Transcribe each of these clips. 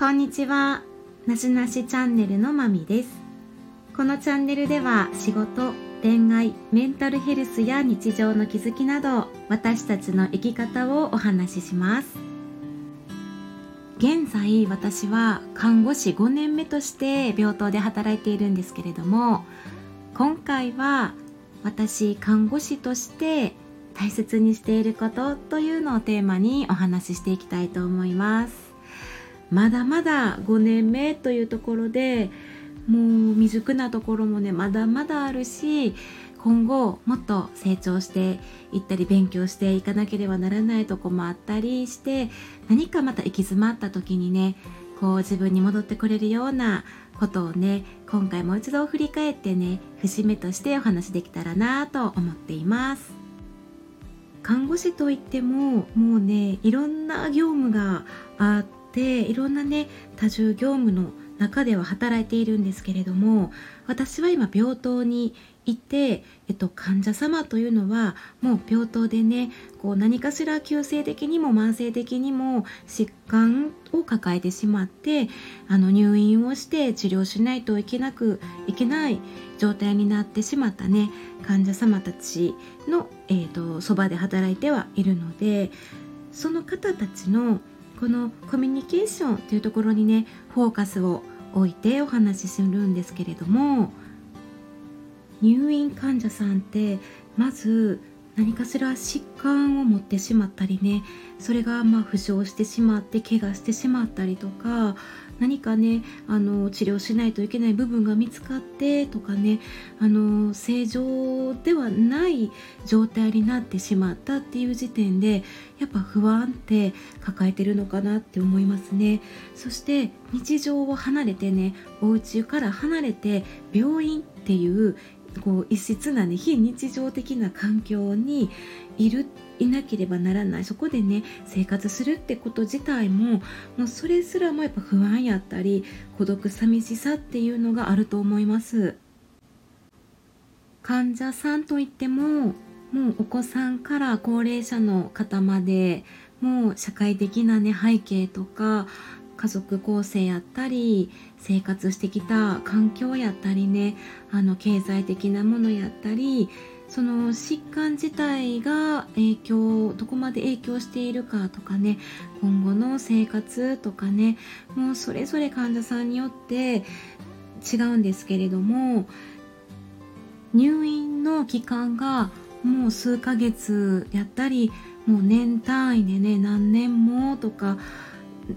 こんにちは。なしなしチャンネルのまみです。このチャンネルでは仕事恋愛メンタルヘルスや日常の気づきなど私たちの生き方をお話しします。現在私は看護師5年目として病棟で働いているんですけれども今回は私看護師として大切にしていることというのをテーマにお話ししていきたいと思います。まだまだ5年目というところでもう未熟なところもねまだまだあるし今後もっと成長していったり勉強していかなければならないとこもあったりして何かまた行き詰まった時にねこう自分に戻ってくれるようなことをね今回もう一度振り返ってね節目としてお話できたらなと思っています。看護師といってももうねいろんな業務があっていろんなね多重業務の中では働いているんですけれども私は今病棟にいて、えっと、患者様というのはもう病棟でねこう何かしら急性的にも慢性的にも疾患を抱えてしまってあの入院をして治療しないといけなくいけない状態になってしまったね患者様たちの、えーと、そばで働いてはいるのでその方たちのこのコミュニケーションというところにねフォーカスを置いてお話しするんですけれども入院患者さんってまず何かしら疾患を持ってしまったりねそれがまあ負傷してしまって怪我してしまったりとか何かねあの治療しないといけない部分が見つかってとかねあの正常ではない状態になってしまったっていう時点でやっぱ不安って抱えてるのかなって思いますね。そして日常を離れてねお家から離れて病院っていうこう異質なね非日常的な環境にいるいなければならない。そこでね生活するってこと自体ももうそれすらもやっぱ不安やったり孤独寂しさっていうのがあると思います。患者さんといってももうお子さんから高齢者の方までもう社会的なね背景とか家族構成やったり生活してきた環境やったりねあの経済的なものやったりその疾患自体が影響どこまで影響しているかとかね今後の生活とかねもうそれぞれ患者さんによって違うんですけれども入院の期間がもう数ヶ月やったりもう年単位でね何年もとか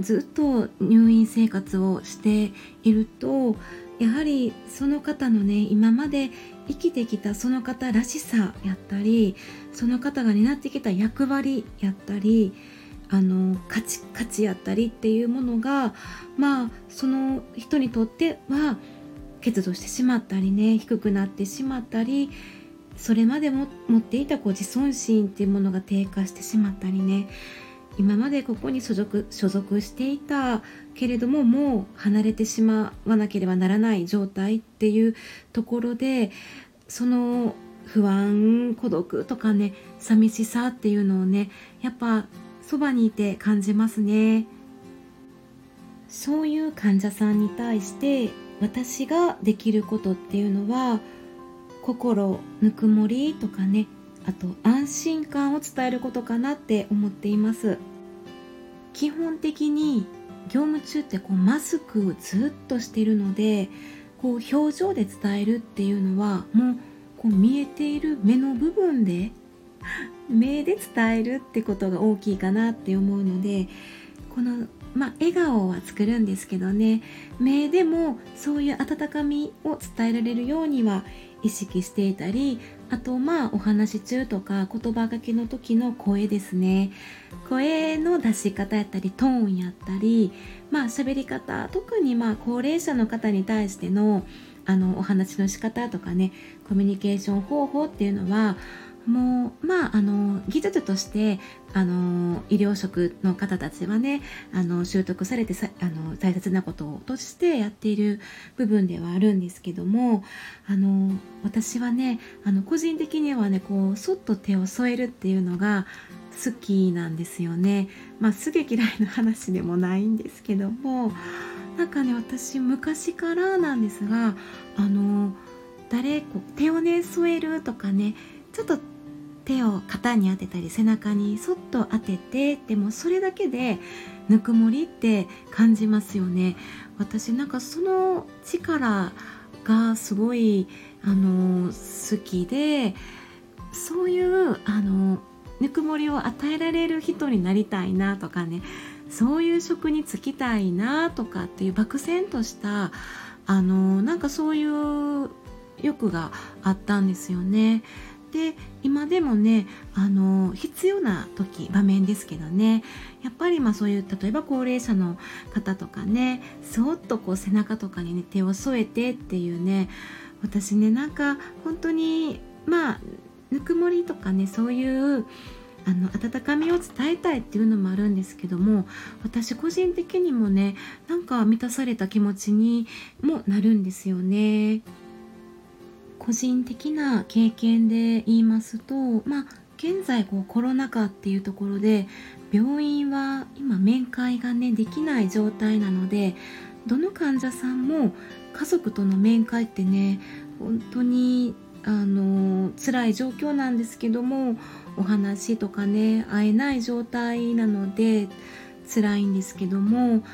ずっと入院生活をしているとやはりその方のね今まで生きてきたその方らしさやったりその方が担ってきた役割やったりあの価値価値やったりっていうものがまあその人にとっては欠如してしまったりね低くなってしまったりそれまでも持っていたこう自尊心っていうものが低下してしまったりね。今までここに所属所属していたけれどももう離れてしまわなければならない状態っていうところでその不安孤独とかね寂しさっていうのをねやっぱそばにいて感じますね。そういう患者さんに対して私ができることっていうのは心ぬくもりとかねあと安心感を伝えることかなって思っています。基本的に業務中ってこうマスクをずっとしてるのでこう表情で伝えるっていうのはもうこう見えている目の部分で 目で伝えるってことが大きいかなって思うのでこのまあ、笑顔は作るんですけどね。目でもそういう温かみを伝えられるようには意識していたりあとまあお話中とか言葉書きの時の声ですね。声の出し方やったりトーンやったりまあ喋り方特にまあ高齢者の方に対してのあのお話の仕方とかねコミュニケーション方法っていうのはもうまああの技術としてあの医療職の方たちはねあの習得されてさあの大切なこととしてやっている部分ではあるんですけどもあの私はねあの個人的にはねこうそっと手を添えるっていうのが好きなんですよね。まあ好き嫌いの話でもないんですけどもなんかね私昔からなんですがあの誰こう手をね添えるとかねちょっと手を肩に当てたり背中にそっと当ててでもそれだけでぬくもりって感じますよね私なんかその力がすごいあの好きでそういうあのぬくもりを与えられる人になりたいなとかねそういう職に就きたいなとかっていう漠然としたあのなんかそういう欲があったんですよね。で今でもねあの必要な時場面ですけどねやっぱりまあそういう例えば高齢者の方とかねそっとこう背中とかにね手を添えてっていうね私ねなんか本当にまあぬくもりとかねそういうあの温かみを伝えたいっていうのもあるんですけども私個人的にもねなんか満たされた気持ちにもなるんですよね。個人的な経験で言いますとまあ現在こうコロナ禍っていうところで病院は今面会がねできない状態なのでどの患者さんも家族との面会ってね本当にあの辛い状況なんですけどもお話とかね会えない状態なので辛いんですけども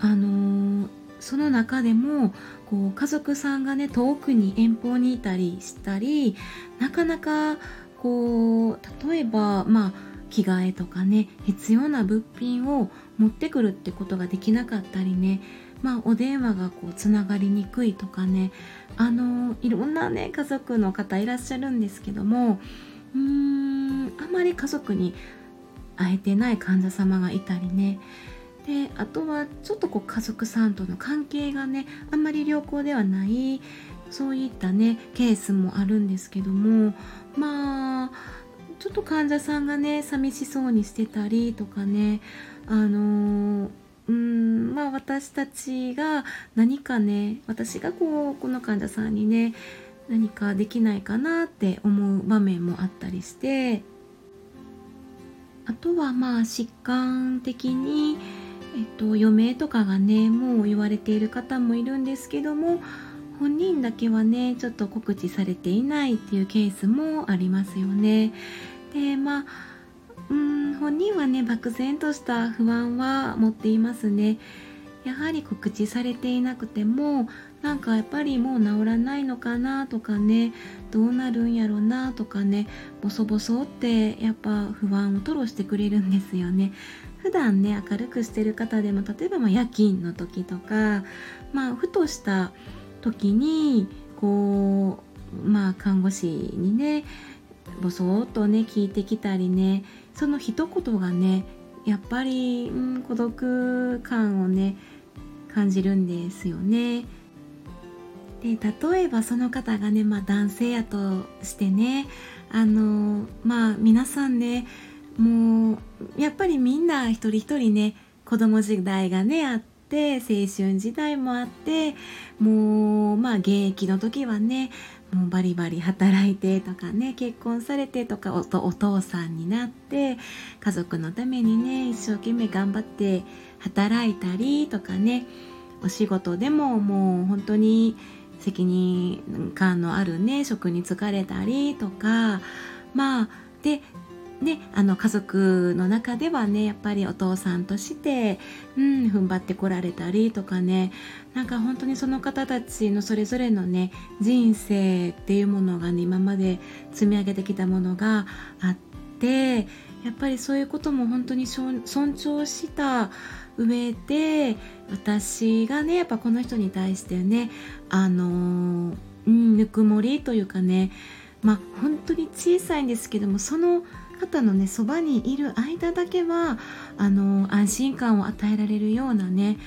あのその中でもこう家族さんがね遠くに遠方にいたりしたりなかなかこう例えばまあ着替えとかね必要な物品を持ってくるってことができなかったりねまあお電話がこうつながりにくいとかねあのいろんなね家族の方いらっしゃるんですけどもうーんあまり家族に会えてない患者様がいたりねであとはちょっとこう家族さんとの関係がねあんまり良好ではないそういったねケースもあるんですけどもまあちょっと患者さんがね寂しそうにしてたりとかねあのーうんまあ私たちが何かね私がこうこの患者さんにね何かできないかなって思う場面もあったりしてあとはまあ疾患的にえっと、余命とかがねもう言われている方もいるんですけども本人だけはねちょっと告知されていないっていうケースもありますよね。でまあうん本人はね漠然とした不安は持っていますね。やはり告知されていなくてもなんかやっぱりもう治らないのかなとかねどうなるんやろなとかねボソボソってやっぱ不安を吐露してくれるんですよね。普段ね明るくしてる方でも例えばま夜勤の時とかまあふとした時にこうまあ看護師にねボソーっとね聞いてきたりねその一言がねやっぱり、うん、孤独感をね感じるんですよね。で例えばその方がね、まあ、男性やとしてねあのまあ皆さんねもうやっぱりみんな一人一人ね子供時代がねあって青春時代もあってもうまあ現役の時はねもうバリバリ働いてとかね結婚されてとかお父さんになって家族のためにね一生懸命頑張って働いたりとかねお仕事でももう本当に責任感のあるね職に就かれたりとかまあでね、あの家族の中ではねやっぱりお父さんとして、うん、踏ん張ってこられたりとかねなんか本当にその方たちのそれぞれのね人生っていうものがね今まで積み上げてきたものがあってやっぱりそういうことも本当に尊重した上で私がねやっぱこの人に対してねあの、うん、ぬくもりというかねまあ本当に小さいんですけどもその方のねそばにいる間だけはあの安心感を与えられるようなね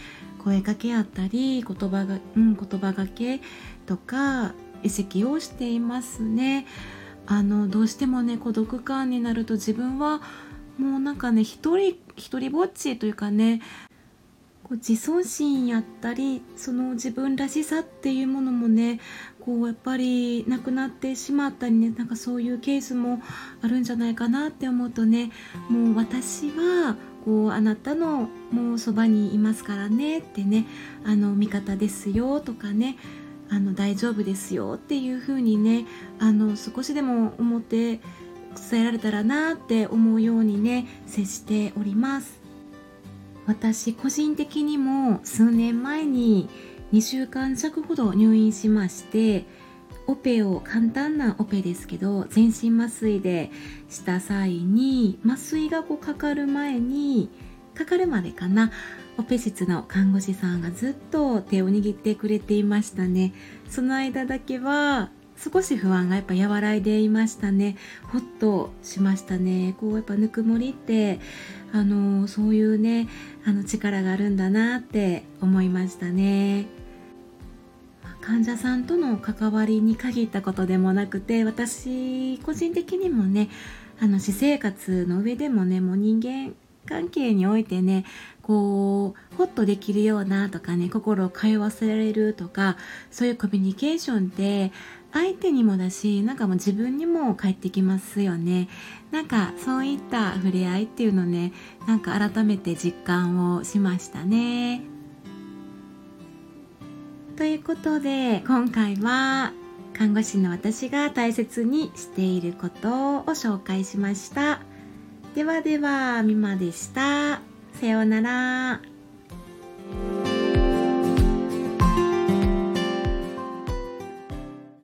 声かけあったり言葉が、うん、言葉がけとか意識をしていますね。あのどうしてもね孤独感になると自分はもうなんかね一人一人ぼっちというかねう自尊心やったりその自分らしさっていうものもねこうやっぱりなくなってしまったりねなんかそういうケースもあるんじゃないかなって思うとねもう私はこうあなたのもうそばにいますからねってねあの味方ですよとかねあの大丈夫ですよっていう風にねあの少しでも思って伝えられたらなって思うようにね接しております。私個人的にも数年前に2週間弱ほど入院しましてオペを簡単なオペですけど全身麻酔でした際に麻酔がこうかかる前にかかるまでかなオペ室の看護師さんがずっと手を握ってくれていましたね。その間だけは少し不安がやっぱ和らいでいましたね。ほっとしましたね。こうやっぱぬくもりってあのそういうねあの力があるんだなって思いましたね。患者さんとの関わりに限ったことでもなくて私個人的にもねあの私生活の上でもねもう人間関係においてねこうホッとできるようなとかね心を通わせられるとかそういうコミュニケーションって相手にもだしなんかもう自分にも返ってきますよねなんかそういった触れ合いっていうのねなんか改めて実感をしましたねということで今回は看護師の私が大切にしていることを紹介しました。ではでは、みまでした。さようなら。